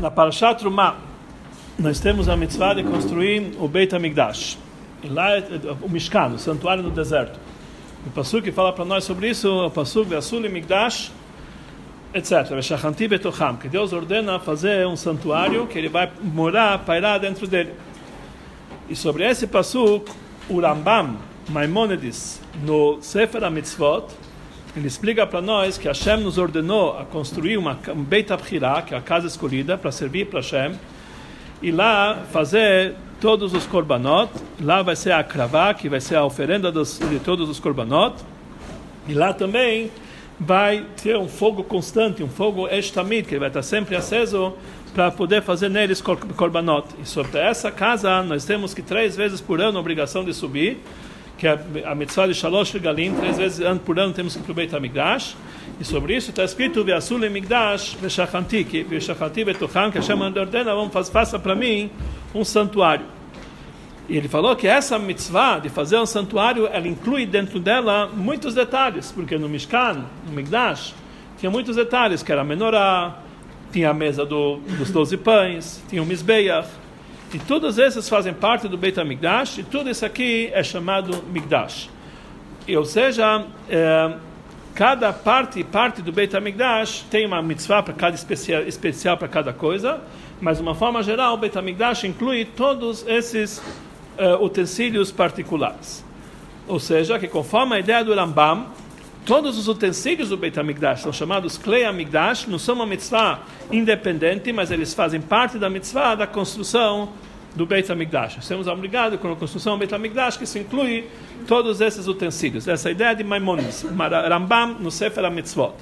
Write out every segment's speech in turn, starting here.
na Parashat Trumah, nós temos a mitzvah de construir o Beit HaMikdash. E lá é o Mishkan, o santuário no deserto. O Pasuk fala para nós sobre isso, o Pasuk Ve'asuli Mikdash, etc. Ve'shachanti betocham, que Deus ordena fazer um santuário que ele vai morar, pairar dentro dele. E sobre esse Pasuk, o Rambam Maimonides, no Sefer HaMitzvot, ele explica para nós que Hashem nos ordenou a construir uma, um Beit Abchirá, que é a casa escolhida, para servir para Hashem, e lá fazer todos os korbanot, lá vai ser a kravá, que vai ser a oferenda dos, de todos os korbanot, e lá também vai ter um fogo constante, um fogo estamid, que vai estar sempre aceso para poder fazer neles korbanot. E sobre essa casa nós temos que três vezes por ano a obrigação de subir, que é a mitzvah de Shalosh Galim, três vezes por ano temos que ir para o e sobre isso está escrito, Ve'asul Migdash ve'shachanti, que ve'shachanti betucham, que Hashem ordena, vamos faça para mim um santuário. E ele falou que essa mitzvah de fazer um santuário, ela inclui dentro dela muitos detalhes, porque no Mishkan, no Migdash, tinha muitos detalhes, que era a menorá, tinha a mesa do, dos doze pães, tinha o Mizbeach, e todos esses fazem parte do Beit HaMikdash, e tudo isso aqui é chamado Migdash. E, ou seja, é, cada parte parte do Beit HaMikdash tem uma mitzvah para cada especial, especial para cada coisa, mas de uma forma geral, o Beit HaMikdash inclui todos esses uh, utensílios particulares. Ou seja, que conforme a ideia do Rambam, todos os utensílios do Beit HaMikdash são chamados Klei HaMikdash, não são uma mitzvah independente, mas eles fazem parte da mitzvah da construção do Beit HaMikdash. Estamos obrigados com a construção do Beit HaMikdash, que se inclui todos esses utensílios. Essa é ideia de Maimonides, Rambam no Sefer HaMitzvot.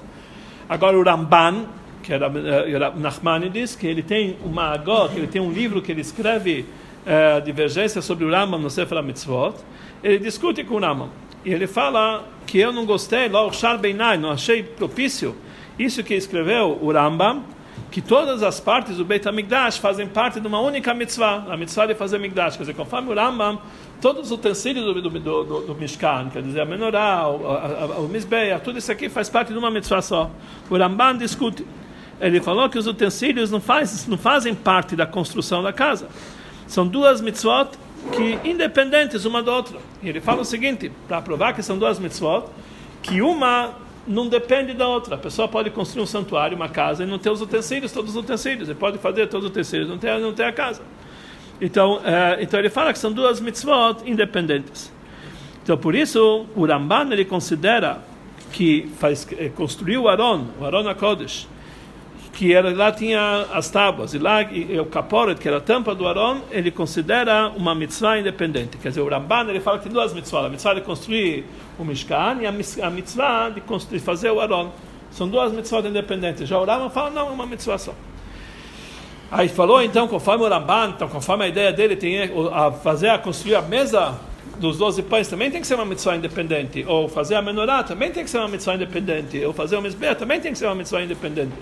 Agora o Ramban, que era uh, Nachmanides, que ele tem uma agot, ele tem um livro que ele escreve uh, divergência sobre o Rambam no Sefer HaMitzvot, ele discute com o Rambam. E ele fala que eu não gostei, não achei propício isso que escreveu o Rambam, que todas as partes do Beit HaMikdash fazem parte de uma única mitzvah, a mitzvah de fazer Mikdash. Quer dizer, conforme o Rambam, todos os utensílios do, do, do, do, Mishkan, quer dizer, a menorá, o, o Mizbeah, tudo isso aqui faz parte de uma mitzvah só. O Rambam discute. Ele falou que os utensílios não, faz, não fazem parte da construção da casa. São duas mitzvot que independentes uma da outra. E ele fala o seguinte, para provar que são duas mitzvot, que uma não depende da outra. A pessoa pode construir um santuário, uma casa, e não ter os utensílios, todos os utensílios. Ele pode fazer todos os utensílios, não ter, não ter a casa. Então, é, então ele fala que são duas mitzvot independentes. Então, por isso, o Ramban ele considera que faz, é, construiu o Aron, o Aron HaKodesh, que era, lá tinha as tábuas, e lá e, o caporet, que era a tampa do Aron, ele considera uma mitzvah independente. Quer dizer, o Ramban ele fala que tem duas mitzvahs, a mitzvah de construir o Mishkan e a, mitzvah de, construir, fazer o Aron. São duas mitzvahs independentes. Já o Ramban fala, não, é uma mitzvah só. Aí falou então, conforme o Ramban, então, conforme a ideia dele tem a fazer, a construir a mesa dos 12 pães também tem que ser uma mitzvah independente, ou fazer a menorá também tem que ser uma mitzvah independente, ou fazer o misbeh também tem que ser uma mitzvah independente.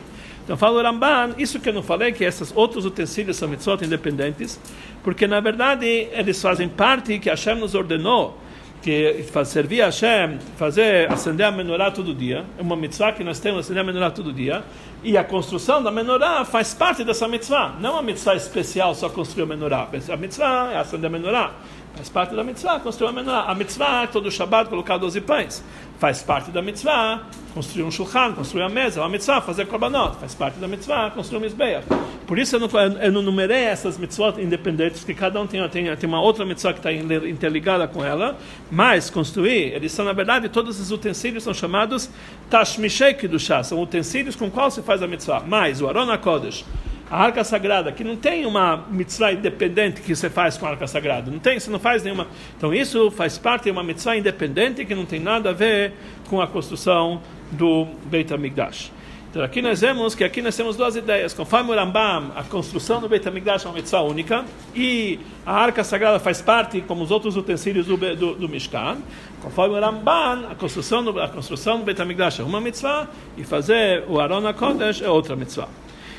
Então fala o Ramban, isso que eu não falei, que esses outros utensílios são mitzvot independentes, porque na verdade eles fazem parte que Hashem nos ordenou, que servir a Hashem, fazer, acender a menorá todo dia, é uma mitzvah que nós temos, acender a menorá todo dia, e a construção da menorá faz parte dessa mitzvah, não uma mitzvah especial só construir a menorá, a mitzvah é acender a menorá, faz parte da mitzvah construir a menorá, a mitzvah todo Shabbat colocar 12 pães, faz parte da mitzvah construir um shulchan, construir a mesa, uma mitzvah, fazer korbanot, faz parte da mitzvah, construir um mizbeach. Por isso eu não, eu não numerei essas mitzvot independentes, que cada um tem, tem, tem uma outra mitzvah que está interligada com ela, mas construir, eles são, na verdade, todos os utensílios são chamados tashmishei kedushah, são utensílios com qual se faz a mitzvah. Mas o Arona Kodesh, a arca sagrada, que não tem uma mitzvah independente que você faz com a arca sagrada, não tem, você não faz nenhuma. Então isso faz parte de uma mitzvah independente que não tem nada a ver com a construção do Beit HaMikdash. Então aqui nós vemos que aqui nós temos duas ideias. Conforme o Rambam, a construção do Beit HaMikdash é uma mitzvah única e a arca sagrada faz parte, como os outros utensílios do, do, do Mishkan. Conforme o Ramban, a construção do, a construção do Beit HaMikdash é uma mitzvah e fazer o Aron HaKodesh é outra mitzvah.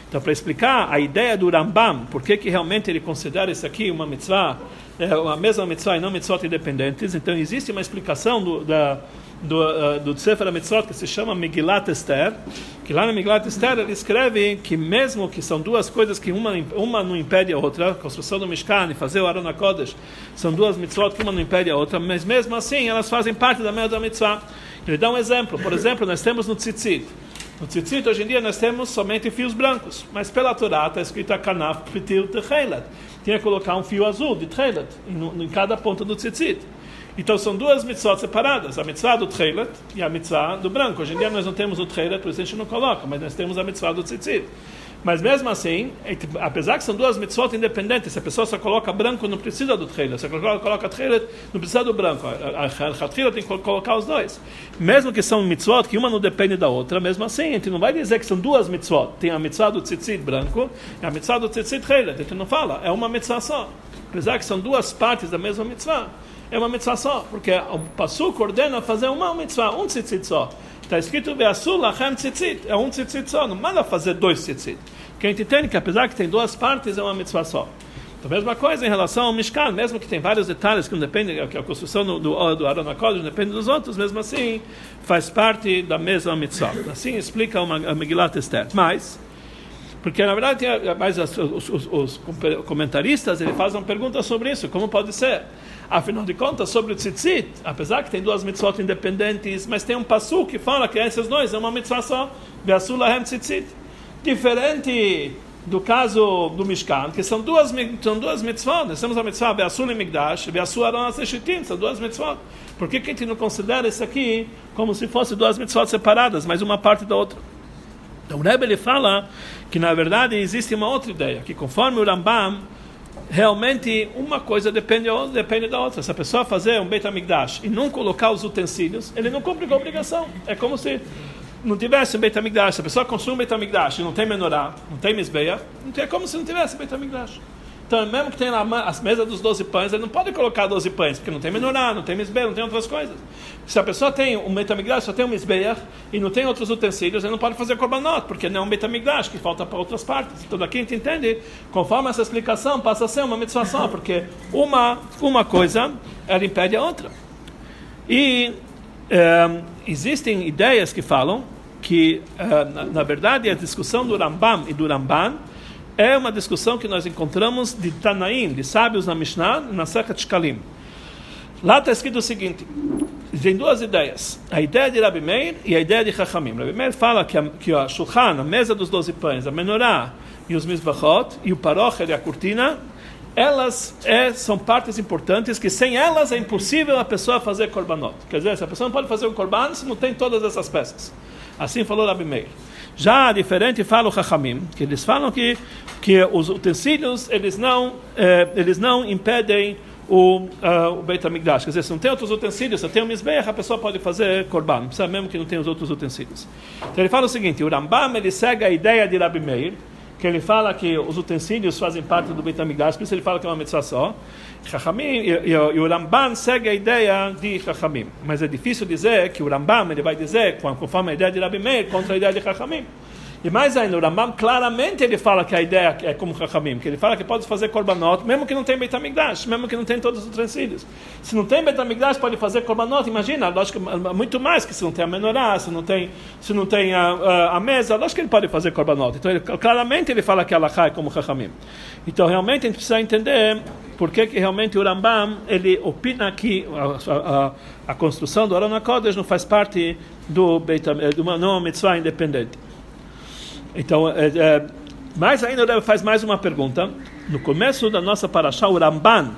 Então, para explicar a ideia do Rambam, por que, que realmente ele considera isso aqui uma mitzvah, é, a mesma mitzvah e não mitzvot independentes, então existe uma explicação do, da do, uh, do HaMitzvot, que se chama Megillat Esther, que lá na Megillat Esther ele escreve que mesmo que são duas coisas que uma, uma não impede a outra, a construção do Mishkan e fazer o Aron HaKodesh, são duas mitzvot que uma não impede a outra, mas mesmo assim elas fazem parte da mesma mitzvah. Ele dá um exemplo, por exemplo, nós temos no Tzitzit, no Tzitzit, hoje em dia, nós temos somente fios brancos, mas pela Torá está escrito a Kanaf Pitil Techelet. Tinha que colocar um fio azul de Techelet em, em cada ponta do Tzitzit. Então são duas mitzvot separadas, a mitzvah do Tchelet e a mitzvah do branco. Hoje em dia nós não temos o Tchelet, por isso a gente não coloca, mas nós temos a mitzvah do Tzitzit. Mas mesmo assim, é apesar que são duas mitzvot independentes, a pessoa só coloca branco, não precisa do Tchelet. Se a pessoa coloca Tchelet, não precisa do branco. A Tchelet tem que colocar os dois. Mesmo que são mitzvot, que uma não depende da outra, mesmo assim, a gente não vai dizer que são duas mitzvot. Tem a mitzvah do Tzitzit branco e a mitzvah do Tzitzit Tchelet. A gente não fala, é uma mitzvah só. Apesar que são duas partes da mesma mitzvah é uma mitzvah só, porque o Passuk ordena fazer uma mitzvah, um tzitzit só. Está escrito Ve'asul tzitzit, é um tzitzit só, não manda fazer dois tzitzit. Que a gente entende que apesar que tem duas partes, é uma mitzvah só. Então, a mesma coisa em relação ao Mishkan, mesmo que tem vários detalhes que não dependem, que a construção do, do, do depende dos outros, mesmo assim, faz parte da mesma mitzvah. Assim explica a Megillat Esther. Mas, porque na verdade, tem, mais os, os, os, comentaristas, ele fazem uma pergunta sobre isso, como pode ser? Afinal de contas, sobre o tzitzit, apesar que tem duas mitzvot independentes, mas tem um passo que fala que esses dois é uma mitzvah só, Beasulahem tzitzit. Diferente do caso do Mishkan, que são duas, são duas mitzvot, nós temos a mitzvah Beasul e Migdash, Beasul Aron Aseshitim, são duas mitzvot. Por que, que a gente não considera isso aqui como se fossem duas mitzvot separadas, mas uma parte da outra? Então o Rebbe ele fala que na verdade existe uma outra ideia, que conforme o Rambam realmente uma coisa depende, depende da outra. Se a pessoa fazer um Beit HaMikdash e não colocar os utensílios, ele não cumpre com a obrigação. É como se não tivesse um Beit HaMikdash. Se a pessoa construiu um Beit HaMikdash e não tem menorá, não tem misbeia, é como se não tivesse Beit HaMikdash. Então, mesmo que tenha lá as mesas dos 12 pães, ele não pode colocar 12 pães, porque não tem menorá, não tem misbeia, não tem outras coisas. Se a pessoa tem um metamigdash, só tem um misbeia e não tem outros utensílios, ele não pode fazer korbanot, porque não é um metamigdash, que falta para outras partes. Então, daqui a gente entende, conforme essa explicação, passa a ser uma só, porque uma, uma coisa, ela impede a outra. E é, existem ideias que falam que, é, na, na verdade, a discussão do Rambam e do Ramban é uma discussão que nós encontramos de Tanaim, de sábios na Mishnah, na Sechet Shkalim. Lá está escrito o seguinte: tem duas ideias, a ideia de Rabi Meir e a ideia de Chachamim. Rabi Meir fala que a, que a Shulchan, a mesa dos doze pães, a menorá e os misbachot, e o parocher e a cortina, elas é, são partes importantes que sem elas é impossível a pessoa fazer korbanot. Quer dizer, se a pessoa não pode fazer um korban se não tem todas essas peças. Assim falou Rabi Meir. Já diferente fala o Chachamim, que eles falam que, que os utensílios eles não, eh, eles não impedem o, uh, o Beit HaMikdash. Quer dizer, se não tem outros utensílios, se tem um Mizbeach, a pessoa pode fazer Korban, não precisa mesmo que não tenha os outros utensílios. Então ele fala o seguinte, o Rambam ele segue a ideia de Rabi Meir, que ele fala que os utensílios fazem parte do Beit HaMikdash, por isso ele fala que é uma mitzvah só. Chachamim, e, e, e, o Rambam segue a ideia de Chachamim. Mas é difícil dizer que o Rambam ele vai dizer, conforme a ideia de Rabi Meir, contra a ideia de Chachamim. E mais ainda, o Rambam claramente ele fala que a ideia é como Chachamim, que ele fala que pode fazer korbanot, mesmo que não tem Betamigdash, mesmo que não tem todos os utensílios. Se não tem Betamigdash, pode fazer korbanot, imagina, lógico, muito mais que se não tem a menorá, se não tem, se não tem a, a, a mesa, lógico que ele pode fazer korbanot. Então, ele, claramente ele fala que a é como Chachamim. Então, realmente, a gente precisa entender por que, que realmente o Rambam ele opina que a, a, a construção do Aron Kodesh não faz parte do Beit, de uma, não uma mitzvah independente. Então, é, é, mais ainda, ele faz mais uma pergunta. No começo da nossa paraxá, o Ramban,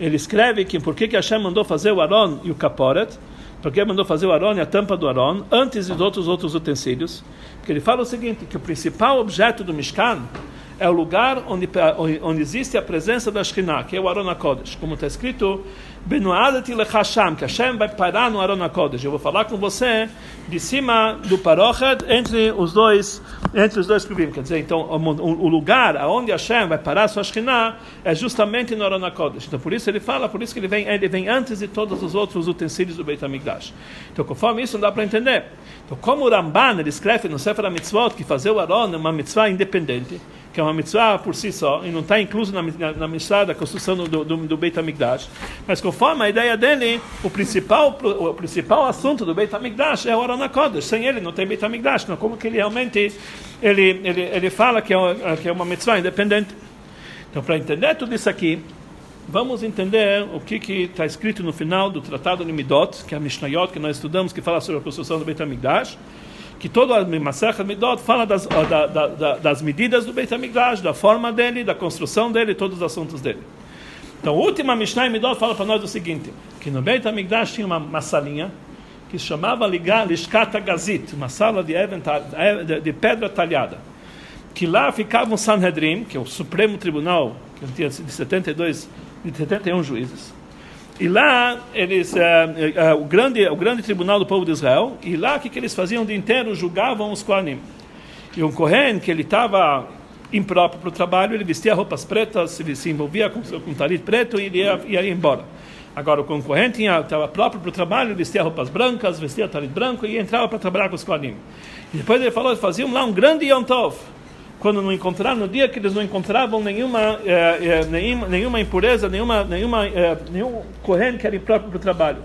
ele escreve que por que, que Hashem mandou fazer o Aron e o Kaporet, porque mandou fazer o Aron e a tampa do Aron, antes de outros outros utensílios. Porque ele fala o seguinte, que o principal objeto do Mishkan é o lugar onde, onde existe a presença da Shekhinah, que é o Aron HaKodesh. Como está escrito, Benoadati lechasham, que Hashem vai parar no Aron HaKodesh. Eu vou falar com você de cima do Parochet, entre os dois, entre os dois Kruvim. Quer dizer, então, o, o lugar onde Hashem vai parar sua Shekhinah é justamente no Aron HaKodesh. Então, por isso ele fala, por isso que ele vem, ele vem antes de todos os outros utensílios do Beit HaMikdash. Então, conforme isso, não dá para entender. Então, como o Ramban, ele escreve no Sefer HaMitzvot que fazer o Aron é uma mitzvah independente, que é uma mitzvah por si só, e não está incluso na, na, na mitzvah da construção do, do, do Beit HaMikdash. Mas conforme a ideia dele, o principal, o principal assunto do Beit HaMikdash é o Aron HaKodesh. Sem ele não tem Beit HaMikdash. Não, como que ele realmente ele, ele, ele fala que é, que é uma mitzvah independente. Então, para entender tudo isso aqui, vamos entender o que está escrito no final do Tratado de Midot, que é a Mishnayot, que nós estudamos, que fala sobre a construção do Beit HaMikdash que todo a Masechet Midot fala das, da, da, das medidas do Beit HaMikdash, da forma dele, da construção dele, todos os assuntos dele. Então, a última Mishnah Midot fala para nós o seguinte, que no Beit HaMikdash tinha uma, uma salinha que se chamava Lishkata Gazit, uma sala de, de, de pedra talhada, que lá ficava um Sanhedrin, que é o Supremo Tribunal, que tinha de 72, de 71 juízes, e lá eles, uh, uh, o grande, o grande tribunal do povo de Israel, e lá o que, que eles faziam o dia inteiro? Julgavam os Kohanim. E um Kohen que ele estava impróprio para o trabalho, ele vestia roupas pretas, se envolvia com, com talit preto e ia, ia embora. Agora o concorrente estava próprio para o trabalho, vestia roupas brancas, vestia talit branco e entrava para trabalhar com os Kohanim. E depois ele falou, faziam lá um grande Yom Tov quando não encontraram, no dia que eles não encontravam nenhuma, é, é, nenhuma, nenhuma impureza, nenhuma, nenhuma, é, nenhum corrente que era impróprio para o trabalho.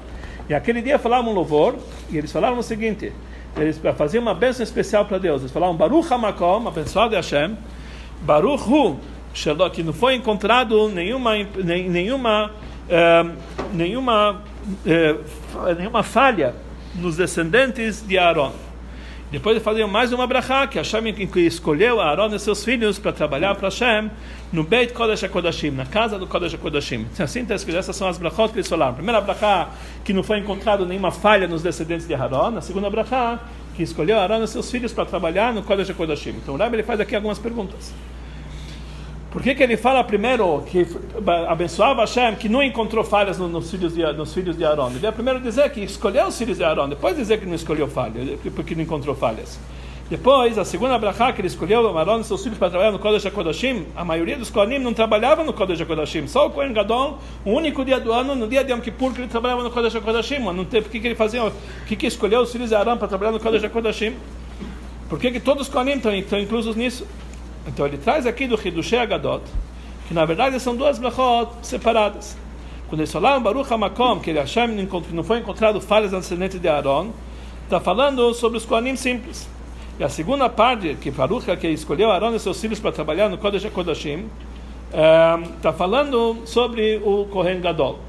E aquele dia falavam um louvor, e eles falavam o seguinte, eles faziam uma bênção especial para Deus, eles falavam Baruch HaMakom, abençoado Hashem, Baruch Hu, que não foi encontrado nenhuma, nenhuma, nenhuma, nenhuma falha nos descendentes de Aaron. Depois ele fazia mais uma brachá, que Hashem escolheu Aaron e seus filhos para trabalhar para Hashem no Beit Kodesh HaKodashim, na casa do Kodesh HaKodashim. Assim está escrito, essas são as brachot que eles falaram. A primeira brachá, que não foi encontrado nenhuma falha nos descendentes de Aaron. A segunda brachá, que escolheu Aaron e seus filhos para trabalhar no Kodesh HaKodashim. Então o Rebbe ele faz aqui algumas perguntas. Por que, que ele fala primeiro que abençoava Hashem, que não encontrou falhas nos filhos de, nos filhos de Aaron? Ele primeiro dizer que escolheu os filhos de Aaron, depois dizer que não escolheu falhas, porque não encontrou falhas. Depois, a segunda brachá que ele escolheu Aaron e seus filhos para trabalhar no Kodesh HaKodashim, a maioria dos Kohanim não trabalhava no Kodesh HaKodashim, só o Kohen Gadol, o único dia do ano, no dia de Yom Kippur, que ele trabalhava no Kodesh HaKodashim. Não tem, por que, que ele fazia, por que, que escolheu os filhos de Aaron para trabalhar no Kodesh HaKodashim? Por que, que todos os Kohanim estão, estão inclusos nisso? Então ele traz aqui do Hidushei Agadot, que na verdade são duas brachot separadas. Quando eles falaram Baruch HaMakom, que Hashem não foi encontrado falhas na descendente de Aaron, está falando sobre os Kohanim simples. E a segunda parte, que Baruch, que escolheu Aaron e seus filhos para trabalhar no Kodesh HaKodashim, está eh, falando sobre o Kohen Gadol.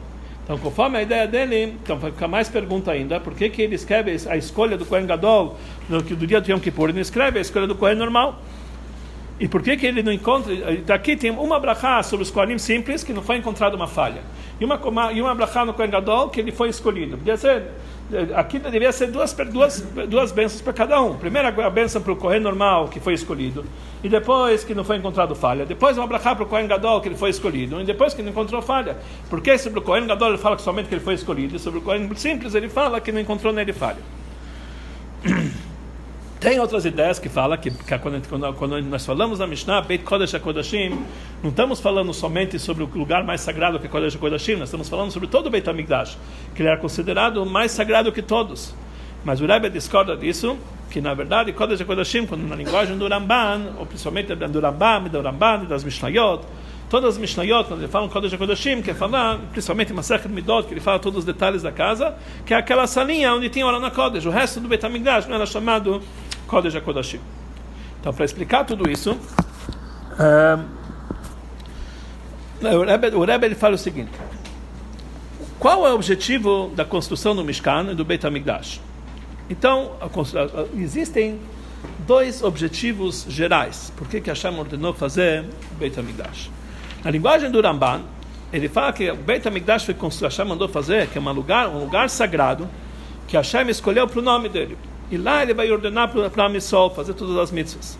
Então, conforme a ideia dele, então vai ficar mais pergunta ainda, por que, que ele escreve a escolha do Kohen Gadol no, do dia do Yom Kippur, ele não escreve a escolha do Kohen normal? E por que, que ele não encontra? Daqui tem uma brachá sobre os Kohanim simples, que não foi encontrada uma falha. E uma, uma, e uma brachá no Kohen Gadol, que ele foi escolhido. Podia ser, aqui deveria ser duas, duas, duas bênçãos para cada um. Primeiro a bênção para o Kohen normal, que foi escolhido. E depois que não foi encontrado falha. Depois uma brachá para o Kohen Gadol, que ele foi escolhido. E depois que não encontrou falha. Porque sobre o Kohen Gadol ele fala que somente que ele foi escolhido. E sobre o Kohen simples ele fala que não encontrou nele falha. Tem outras ideias que falam que, que quando, quando, quando, nós falamos na Mishnah, Beit Kodesh HaKodashim, não estamos falando somente sobre o lugar mais sagrado que é Kodesh HaKodashim, nós estamos falando sobre todo o Beit HaMikdash, que ele era considerado mais sagrado que todos. Mas o Rebbe discorda disso, que na verdade Kodesh HaKodashim, quando na linguagem do Ramban, ou principalmente do Rambam, do Ramban, das Mishnayot, todas as Mishnayot, quando ele fala Kodesh HaKodashim, que é falar, principalmente Masechet Midot, que ele fala todos os detalhes da casa, que é aquela salinha onde tinha Orana Kodesh, o resto do Beit HaMikdash não era chamado Kodesh HaKodashim. Então, para explicar tudo isso, uh, o Rebbe, o Rebbe ele fala o seguinte: qual é o objetivo da construção do Mishkan e do Beit HaMikdash? Então, a, existem dois objetivos gerais. Por que, que Hashem ordenou fazer o Beit HaMikdash? Na linguagem do Ramban, ele fala que o Beit HaMikdash foi construído, Hashem mandou fazer, que é um lugar, um lugar sagrado, que Hashem escolheu para o nome dele. E lá ele vai ordenar para a missão fazer todas as mitzvahs.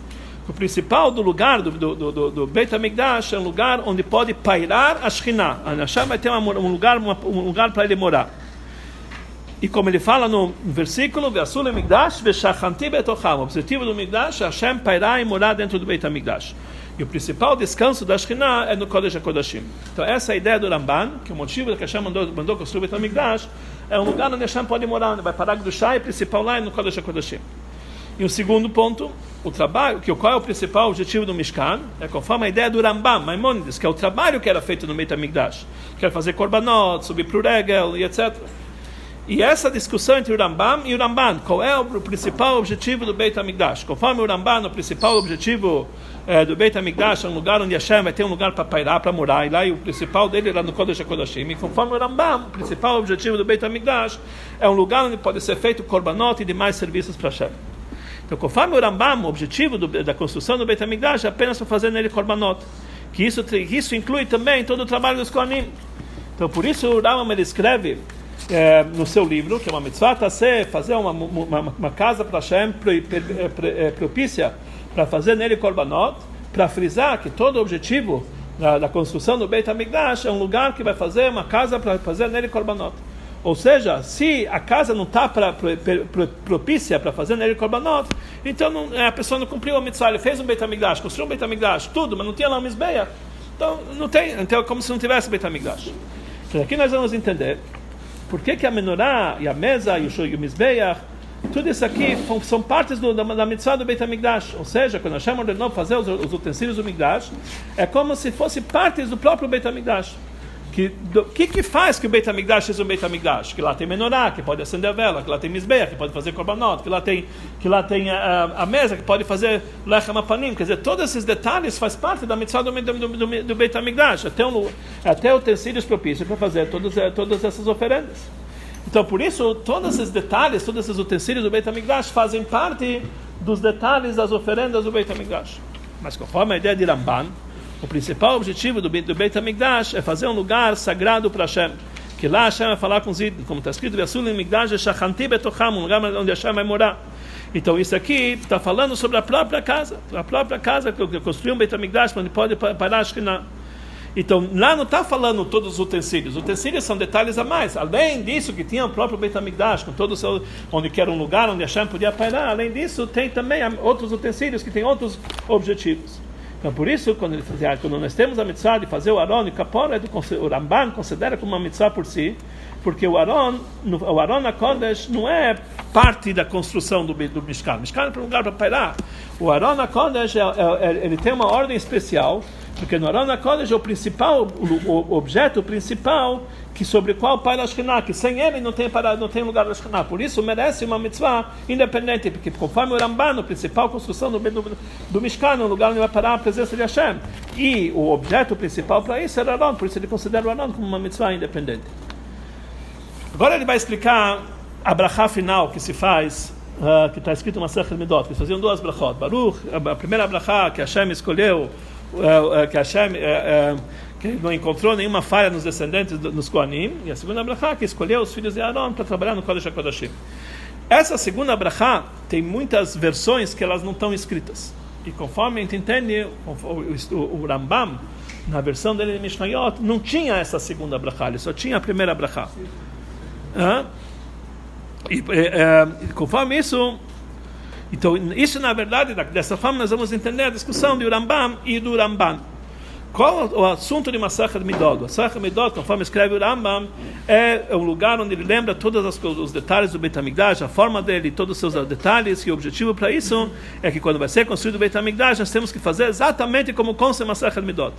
O principal do lugar do, do, do, do Beit HaMikdash é um lugar onde pode pairar a Shekhinah. A Hashem vai ter um lugar, um lugar para ele morar. E como ele fala no versículo, o objetivo do Mikdash é Hashem pairar e morar dentro do Beit HaMikdash. E o principal descanso da Shekhinah é no Kodesh HaKodashim. Então essa é a ideia do Ramban, que o motivo que Hashem mandou, mandou construir o Beit HaMikdash é um lugar onde Hashem pode morar, onde vai parar do Shai, principal lá é no Kodesh HaKodashim. E o segundo ponto, o trabalho, que qual é o principal objetivo do Mishkan? É conforme a ideia do Rambam, Maimonides, que é o trabalho que era feito no Beit HaMikdash, que era fazer korbanot, subir para o regel e etc. E essa discussão entre o Rambam e o Ramban, qual é o principal objetivo do Beit HaMikdash? Conforme o Ramban, o principal objetivo é, do Beit HaMikdash é um lugar onde Hashem vai ter um lugar para pairar, para morar, e lá e o principal dele era no Kodesh HaKodashim. E conforme o Rambam, o principal objetivo do Beit HaMikdash é um lugar onde pode ser feito korbanot e demais serviços para Hashem. Então, conforme o Rambam, o objetivo do, da construção do Beit HaMikdash é apenas para fazer nele korbanot. Que isso, isso inclui também todo o trabalho dos Kohanim. Então, por isso o Rambam ele escreve é, no seu livro, que é uma mitzvah, tá fazer uma, uma, uma casa para Hashem é, propícia para fazer nele korbanot, para frisar que todo o objetivo da, da construção do Beit HaMikdash é um lugar que vai fazer uma casa para fazer nele korbanot. Ou seja, se a casa não está propícia para fazer nele korbanot, então não, a pessoa não cumpriu a mitzvah. Ele fez um Beit HaMikdash, construiu um Beit HaMikdash, tudo, mas não tinha lá um Mizbeia. Então, não tem, então é como se não tivesse Beit HaMikdash. Então, aqui nós vamos entender por que, que a menorá e a mesa e o, Mizbeach, tudo isso aqui são partes do, da, da mitzvah do Beit HaMikdash. Ou seja, quando Hashem ordenou fazer os, os utensílios do Mikdash, é como se fosse partes do próprio Beit HaMikdash que que que faz que o Beit HaMikdash seja um Beit HaMikdash? Que lá tem menorá, que pode acender a vela, que lá tem misbeia, que pode fazer korbanot, que lá tem que lá tem a, a mesa, que pode fazer lechem apanim, quer dizer, todos esses detalhes faz parte da mitzvah do, do, do, do Beit HaMikdash, até, um, até utensílios propícios para fazer todas, eh, todas essas oferendas. Então, por isso, todos esses detalhes, todos esses utensílios do Beit HaMikdash fazem parte dos detalhes das oferendas do Beit HaMikdash. Mas conforme a ideia de Ramban, o principal objetivo do, do Beit HaMikdash é fazer um lugar sagrado para Hashem. Que lá Hashem vai falar com os ídolos, como está escrito, um lugar onde Hashem vai morar. Então isso aqui está falando sobre a própria casa, a própria casa que construiu um Beit HaMikdash, onde pode parar a Shekhinah. Então, lá não está falando todos os utensílios. Os utensílios são detalhes a mais. Além disso, que tinha o próprio Beit HaMikdash, com todo seu, onde que era um lugar onde Hashem podia pairar. Além disso, tem também outros utensílios que têm outros objetivos. Então, por isso, quando, ele fazia, quando nós temos a mitzvah de fazer o Aron e Kapora, o Ramban considera como uma mitzvah por si, porque o Aron, o Aron Kodesh não é parte da construção do, do Mishkan. Mishkan é um lugar para pairar. O Aron Kodesh, é, é, é, ele tem uma ordem especial, porque no Aron HaKodesh é o principal, o, o objeto principal que sobre qual paira a Shekhinah, que sem ele não tem, para, não tem lugar da Shekhinah. Por isso merece uma mitzvah independente, porque conforme o Ramban, a principal construção do, do, do Mishkan, o lugar onde vai parar a presença de Hashem. E o objeto principal para isso era Aron, por isso ele considera o Aron como uma mitzvah independente. Agora ele vai explicar a brachá final que se faz Uh, que está escrito uma Sechel Midot, que faziam duas brachot. Baruch, a primeira brachá que Hashem escolheu uh, que Hashem que não encontrou nenhuma falha nos descendentes do, nos Koanim, e a segunda brachá que escolheu os filhos de Aaron para trabalhar no Kodesh HaKodashim. Essa segunda brachá tem muitas versões que elas não estão escritas. E conforme a gente entende, o, o, Rambam, na versão dele de Mishnayot, não tinha essa segunda brachá, ele só tinha a primeira brachá. Uh, e, e, conforme isso, então, isso na verdade, dessa forma nós vamos entender a discussão de Urambam e do Ramban. Qual o assunto de Midot? Masachat Midot, conforme escreve o Rambam, é um lugar onde ele lembra todos os detalhes do Beit HaMikdash, a forma dele, todos os seus detalhes, e o objetivo para isso é que quando vai ser construído o Beit HaMikdash, nós temos que fazer exatamente como consta Masachat Midot.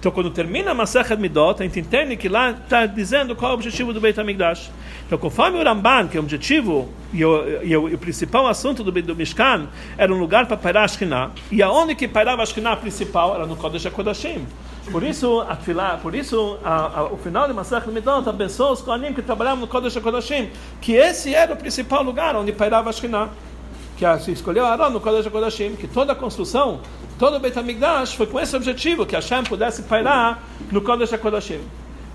Então, quando termina Masachat Midot, a gente entende que lá está dizendo qual é o objetivo do Beit HaMikdash. Então, conforme o Ramban, que é o objetivo e o, e o, e o principal assunto do, do Mishkan, era um lugar para pairar a Shekhinah, e aonde que pairava a principal era no Kodesh HaKodashim. Por isso, a por isso, a, a, o final de Masach Midot abençoou os Kohanim que trabalhavam no Kodesh HaKodashim, que esse era o principal lugar onde pairava a. Que se escolheu Aaron no Kodesh HaKodashim, que toda a construção, todo o Beit HaMikdash foi com esse objetivo, que Hashem pudesse pairar no Kodesh HaKodashim.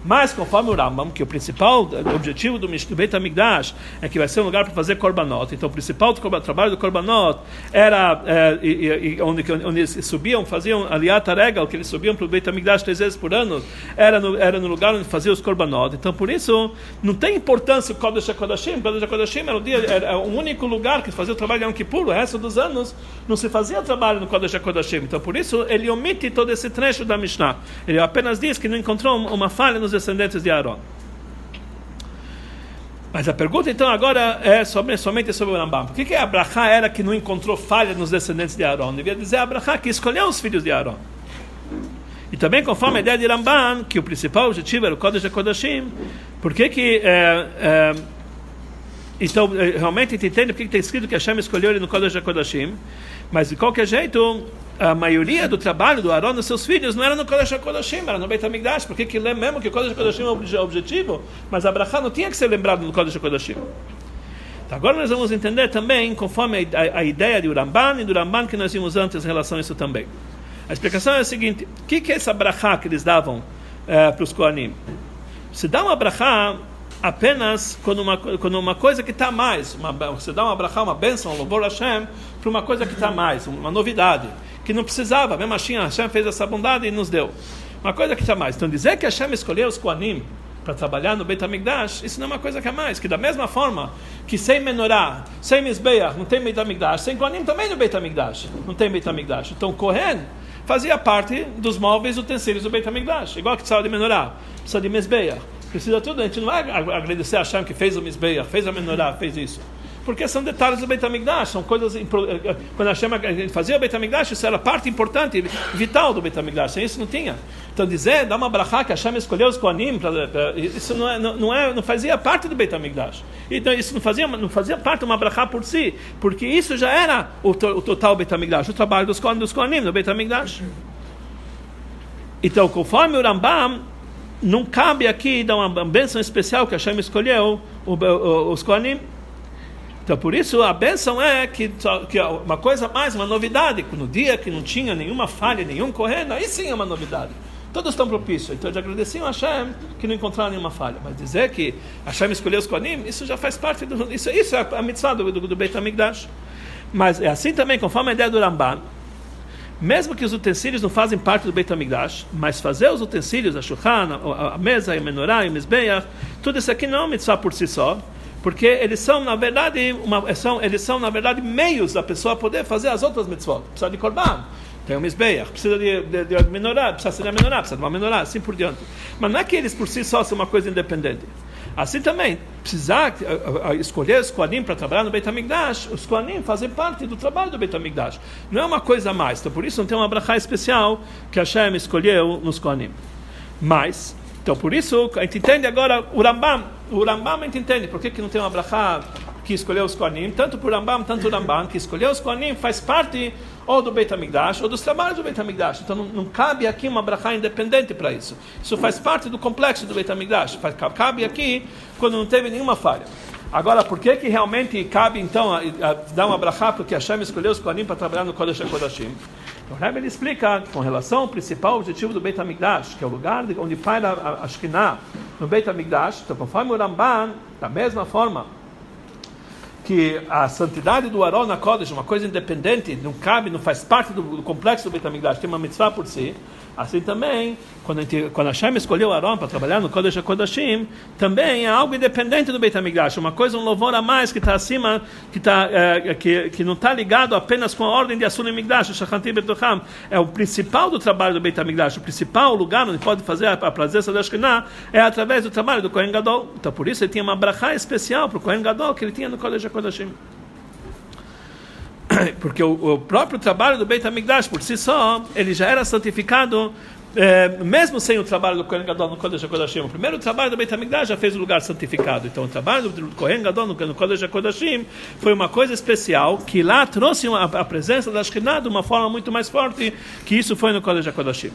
Mas, conforme o Rambam, que o principal objetivo do, Beit HaMikdash é que vai ser um lugar para fazer korbanot. Então, o principal trabalho do korbanot era é, e, e, onde, onde eles subiam, faziam aliata regal, que eles subiam para o Beit HaMikdash três vezes por ano, era no, era no lugar onde faziam os korbanot. Então, por isso, não tem importância o Kodesh HaKodashim. Kodesh HaKodashim era o, dia, era o único lugar que fazia o trabalho de Yom Kippur. O resto dos anos não se fazia trabalho no Kodesh HaKodashim. Então, por isso, ele omite todo esse trecho da Mishnah. Ele apenas diz que não encontrou uma falha nos descendentes de Aaron. Mas a pergunta então agora é sobre, somente sobre o Rambam. Por que, que Abraha era que não encontrou falha nos descendentes de Aaron? Devia dizer Abraha que escolheu os filhos de Aaron. E também conforme a ideia de Ramban, que o principal objetivo era o Kodesh HaKodashim, por que que... É, é, então, é, realmente a gente entende porque está escrito que Hashem escolheu ele no Kodesh HaKodashim, mas de qualquer jeito, a maioria do trabalho do Aaron e seus filhos não era no Kodesh HaKodashim, era no Beit HaMikdash, porque que mesmo que o Kodesh HaKodashim é o objetivo, mas Abraha não tinha que ser lembrado no Kodesh HaKodashim. Então, agora nós vamos entender também, conforme a, a, a ideia do Ramban e do Ramban que nós vimos antes em relação a isso também. A explicação é a seguinte: o que, que é essa brachá que eles davam é, para os Koanim? Se dá uma brachá apenas quando uma, quando uma coisa que está mais, uma, você dá uma brachá, uma bênção, um louvor a Hashem, para uma coisa que está mais, uma novidade, que não precisava, mesmo assim Hashem fez essa bondade e nos deu. Uma coisa que está mais. Então dizer que Hashem escolheu os Koanim para trabalhar no Beit HaMikdash, isso não é uma coisa que é mais, que da mesma forma que sem menorá, sem Mizbeach, não tem Beit HaMikdash, sem Koanim também no Beit HaMikdash, não tem Beit HaMikdash. Então Kohen fazia parte dos móveis utensílios do Beit HaMikdash. Igual que precisava de menorá, precisa de mesbeia, precisa tudo. A gente não vai agradecer a Hashem que fez o mesbeia, fez a menorá, fez isso. Porque são detalhes do Beit HaMikdash, são coisas... Quando Hashem fazia o Beit HaMikdash, isso era parte importante, vital do Beit HaMikdash. Sem isso não tinha. Então dizer, dar uma brachá que a Hashem escolheu os Koanim, isso não, é, não, é, não fazia parte do Beit HaMikdash. Então isso não fazia, não fazia parte de uma brachá por si, porque isso já era o, o total Beit HaMikdash, o trabalho dos Koanim, dos Koanim no Beit HaMikdash. Então, conforme o Rambam, não cabe aqui dar uma bênção especial que a Hashem escolheu os Koanim. Então, por isso, a bênção é que, que uma coisa mais, uma novidade, no dia que não tinha nenhuma falha, nenhum correndo, aí sim é uma novidade. Todos estão propícios. Então já agradeciam a Hashem que não encontraram nenhuma falha. Mas dizer que Hashem escolheu os Kohanim, isso já faz parte do. Isso, isso é a mitzvah do, do, do Beit HaMikdash. Mas é assim também, conforme a ideia do Ramban, mesmo que os utensílios não fazem parte do Beit HaMikdash, mas fazer os utensílios, a shulchan, a, a mesa, a menorá, o mizbeach, tudo isso aqui não é uma mitzvah por si só, porque eles são na verdade uma, são, eles são na verdade meios da pessoa poder fazer as outras mitzvot. Precisa de korban, tem um Mizbeach, precisa de, de, de menorá, precisa ser menorá, precisa de uma menorá, assim por diante. Mas não é que eles por si só são uma coisa independente. Assim também, precisar uh, uh, escolher os Koanim para trabalhar no Beit HaMikdash, os Koanim fazem parte do trabalho do Beit HaMikdash. Não é uma coisa a mais. Então, por isso não tem uma brachá especial que Hashem escolheu nos Koanim. Mas, então por isso, a gente entende agora o Rambam. O Rambam a gente entende por que, que não tem uma brachá que escolheu os Kohanim, tanto por Rambam, tanto o Rambam, que escolheu os Kohanim, faz parte ou do Beit HaMikdash, ou dos trabalhos do Beit HaMikdash. Então não, não cabe aqui uma brachá independente para isso. Isso faz parte do complexo do Beit HaMikdash. Faz, cabe aqui quando não teve nenhuma falha. Agora, por que que realmente cabe então a, a, dar uma brachá porque Hashem escolheu os Kohanim para trabalhar no Kodesh HaKodashim? Então, Rebbe ele explica com relação ao principal objetivo do Beit HaMikdash, que é o lugar onde paira a, a Shekhinah no Beit HaMikdash. Então, conforme o Ramban, da mesma forma que a santidade do Aron na Kodesh, uma coisa independente, não cabe, não faz parte do, do complexo do Beit HaMikdash, tem uma mitzvah por si. Assim também, quando a, gente, quando Hashem escolheu Aaron para trabalhar no Kodesh HaKodashim, também é algo independente do Beit HaMikdash, uma coisa, um louvor a mais que está acima, que, tá, é, que, que não está ligado apenas com a ordem de Asun HaMikdash, Shachanti Betocham, é o principal do trabalho do Beit HaMikdash, o principal lugar onde pode fazer a, a presença da Shekhinah é através do trabalho do Kohen Gadol. Então, por isso, ele tinha uma brachá especial para o Kohen Gadol que ele tinha no Kodesh HaKodashim. porque o, o, próprio trabalho do Beit HaMikdash por si só, ele já era santificado é, mesmo sem o trabalho do Kohen Gadol no Kodesh HaKodashim. O primeiro trabalho do Beit HaMikdash já fez o lugar santificado. Então o trabalho do Kohen Gadol no Kodesh HaKodashim foi uma coisa especial que lá trouxe uma, a presença da Shekhinah de uma forma muito mais forte que isso foi no Kodesh HaKodashim.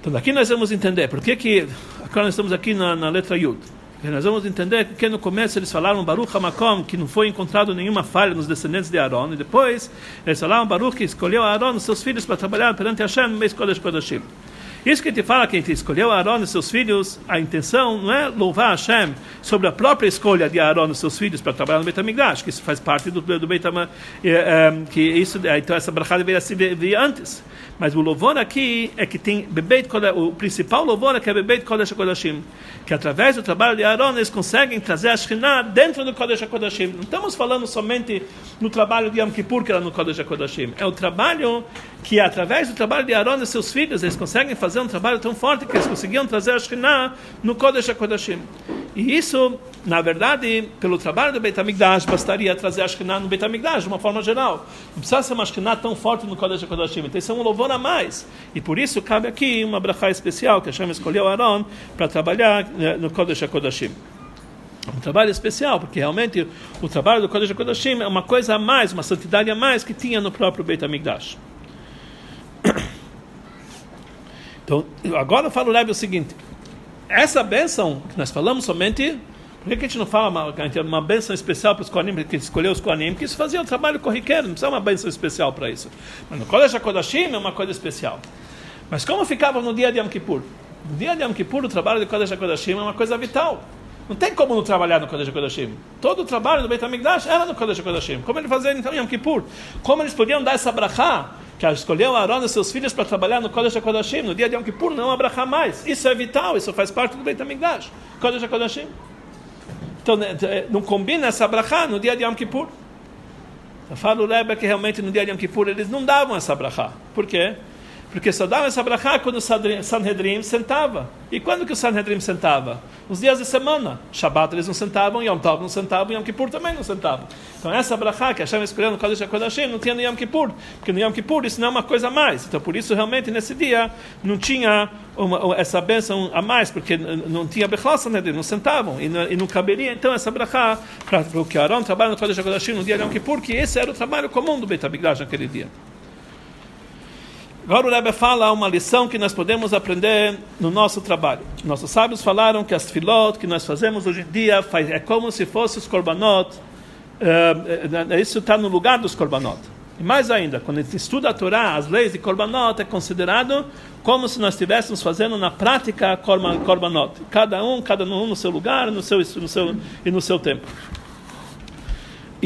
Então daqui nós vamos entender por que que agora nós estamos aqui na, na letra Yud. Nós vamos entender que no começo eles falaram Baruch HaMakom, que não foi encontrado nenhuma falha nos descendentes de Aaron, e depois eles falaram Baruch que escolheu Aaron e seus filhos para trabalhar perante Hashem no mês Kodesh Kodashim. Isso que a gente fala que a gente escolheu Aaron e seus filhos, a intenção não é louvar Hashem sobre a própria escolha de Aaron e seus filhos para trabalhar no Beit que isso faz parte do, do Beit HaMikdash, que isso, então essa brachada deveria se vir antes. Mas o louvor aqui é que tem Bebeit o principal louvor é que é Bebeit Kodesh HaKodashim, que através do trabalho de Aaron eles conseguem trazer a Shekhinah dentro do Kodesh HaKodashim. Não estamos falando somente no trabalho de Yom Kippur, que era no Kodesh HaKodashim. É o trabalho que através do trabalho de Aaron e seus filhos eles conseguem fazer um trabalho tão forte que eles conseguiam trazer a Shekhinah no Kodesh HaKodashim. E isso, na verdade, pelo trabalho do Beit HaMikdash, bastaria trazer a Shekhinah no Beit HaMikdash, de uma forma geral. Não precisa ser uma Shekhinah tão forte no Kodesh HaKodashim. Então isso é um louvor a mais. E por isso cabe aqui uma brachá especial, que a Hashem escolheu Aaron para trabalhar eh, no Kodesh HaKodashim. Um trabalho especial, porque realmente o trabalho do Kodesh HaKodashim é uma coisa a mais, uma santidade a mais que tinha no próprio Beit HaMikdash. Então, agora eu falo o seguinte: essa bênção que nós falamos somente. Por que a gente não fala uma, uma bênção especial para os Kohanim, que escolheu os Kohanim? Porque isso fazia o trabalho corriqueiro, não precisa uma bênção especial para isso. Mas no Kodesh HaKodashim é uma coisa especial. Mas como ficava no dia de Yom Kippur? No dia de Yom Kippur, o trabalho de Kodesh HaKodashim é uma coisa vital. Não tem como não trabalhar no Kodesh HaKodashim. Todo o trabalho do Beit HaMikdash era no Kodesh HaKodashim. Como ele fazia então em Yom Kippur? Como eles podiam dar essa brachá que escolheu Aaron e seus filhos para trabalhar no Kodesh HaKodashim, no dia de Yom Kippur, não abrahar mais. Isso é vital, isso faz parte do Beit HaMikdash, Kodesh HaKodashim. Então, né, é, não combina essa brachá no dia de Yom Kippur. Eu falo o Rebbe que realmente no dia de Yom Kippur eles não davam essa brachá. Por quê? Porque só dava essa brachá quando o Sanhedrin sentava. E quando que o Sanhedrin sentava? Nos dias de semana. Shabbat eles não sentavam, Yom Tov não sentavam, Yom Kippur também não sentavam. Então essa brachá que Hashem escolheu no Kodesh HaKodashim não tinha no Yom Kippur. Porque no Yom Kippur isso não é uma coisa a mais. Então por isso realmente nesse dia não tinha uma, essa bênção a mais, porque não tinha Bechal Sanhedrin, não sentavam. E não, e não caberia então essa brachá para o que Aaron trabalha no Kodesh HaKodashim no dia de Yom Kippur, que esse era o trabalho comum do Beit HaMikdash naquele dia. Agora o Rebbe fala uma lição que nós podemos aprender no nosso trabalho. Nossos sábios falaram que as filot que nós fazemos hoje em dia é como se fossem os korbanot. Uh, isso está no lugar dos korbanot. E mais ainda, quando a gente estuda a Torá, as leis de korbanot é considerado como se nós estivéssemos fazendo na prática korbanot. Cada um, cada um no seu lugar, no seu, no seu e no seu tempo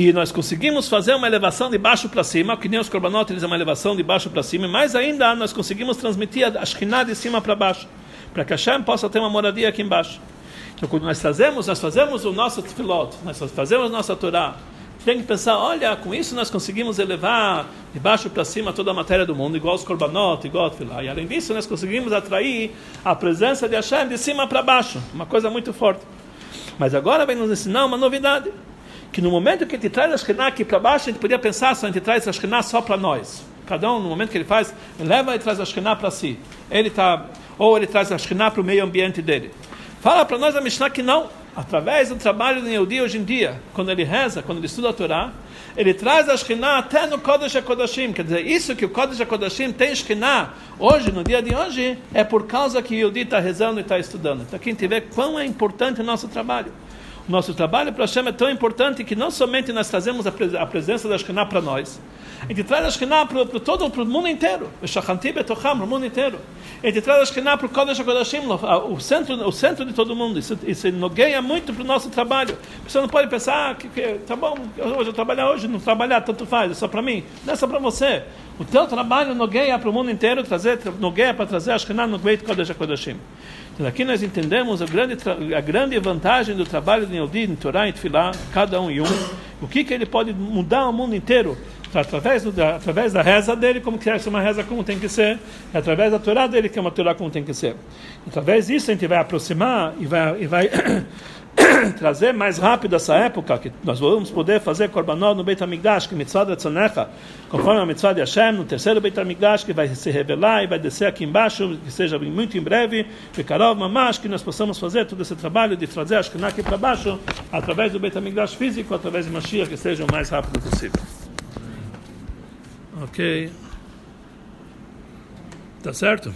e nós conseguimos fazer uma elevação de baixo para cima, que nem os korbanot, eles é uma elevação de baixo para cima, mais ainda nós conseguimos transmitir a Shekhinah de cima para baixo, para que Hashem possa ter uma moradia aqui embaixo. Então, quando nós fazemos, nós fazemos o nosso tefilot, nós fazemos nossa Torá, tem que pensar, olha, com isso nós conseguimos elevar de baixo para cima toda a matéria do mundo, igual os korbanot, igual o tefilá. E além disso, nós conseguimos atrair a presença de Hashem de cima para baixo, uma coisa muito forte. Mas agora vem nos ensinar uma novidade que no momento que gente traz a Shekhinah aqui para baixo, a gente podia pensar se a gente traz a Shekhinah só para nós. Cada um, no momento que ele faz, ele leva e traz a Shekhinah para si. Ele tá, ou ele traz a Shekhinah para o meio ambiente dele. Fala para nós a Mishnah que não. Através do trabalho do Yehudi hoje em dia, quando ele reza, quando ele estuda a Torá, ele traz a Shekhinah até no Kodesh HaKodashim. Quer dizer, isso que o Kodesh HaKodashim tem Shekhinah hoje, no dia de hoje, é por causa que o Yehudi está rezando e está estudando. Então, quem tiver quão é importante o nosso trabalho. Nosso trabalho para Hashem é tão importante que não somente nós trazemos a, pres a presença da Shekhinah para nós, a gente traz a Shekhinah para todo o mundo inteiro, o mundo inteiro. A gente traz a Shekhinah para o Kodesh HaKodashim, o centro, o centro de todo mundo. Isso, isso nogueia muito para o nosso trabalho. Você não pode pensar ah, que, que tá bom, hoje eu trabalhar hoje, não trabalhar, tanto faz, é só para mim. Não é só para você. O teu trabalho nogueia para o mundo inteiro, trazer, nogueia para trazer a Shekhinah no Beit Kodesh HaKodashim. Aqui nós entendemos a grande, a grande vantagem do trabalho de Yehudi, em Torá e Tfilá, cada um e um. O que, que ele pode mudar o mundo inteiro através, do, através da reza dele, como que é uma reza como tem que ser, e através da Torá dele, que é uma Torá como tem que ser. Através disso a gente vai aproximar e vai, e vai trazer mais rápido essa época, que nós vamos poder fazer Korbanot no Beit HaMikdash, que mitzvah da Tzonecha, conforme a mitzvah de Hashem, no terceiro Beit HaMikdash, que vai se revelar e vai descer aqui embaixo, que seja muito em breve, Bekarov Mamash, que nós possamos fazer todo esse trabalho de trazer a Shekhinah aqui para baixo, através do Beit HaMikdash físico, através de Mashiach, que seja o mais rápido possível. Ok. Tá certo?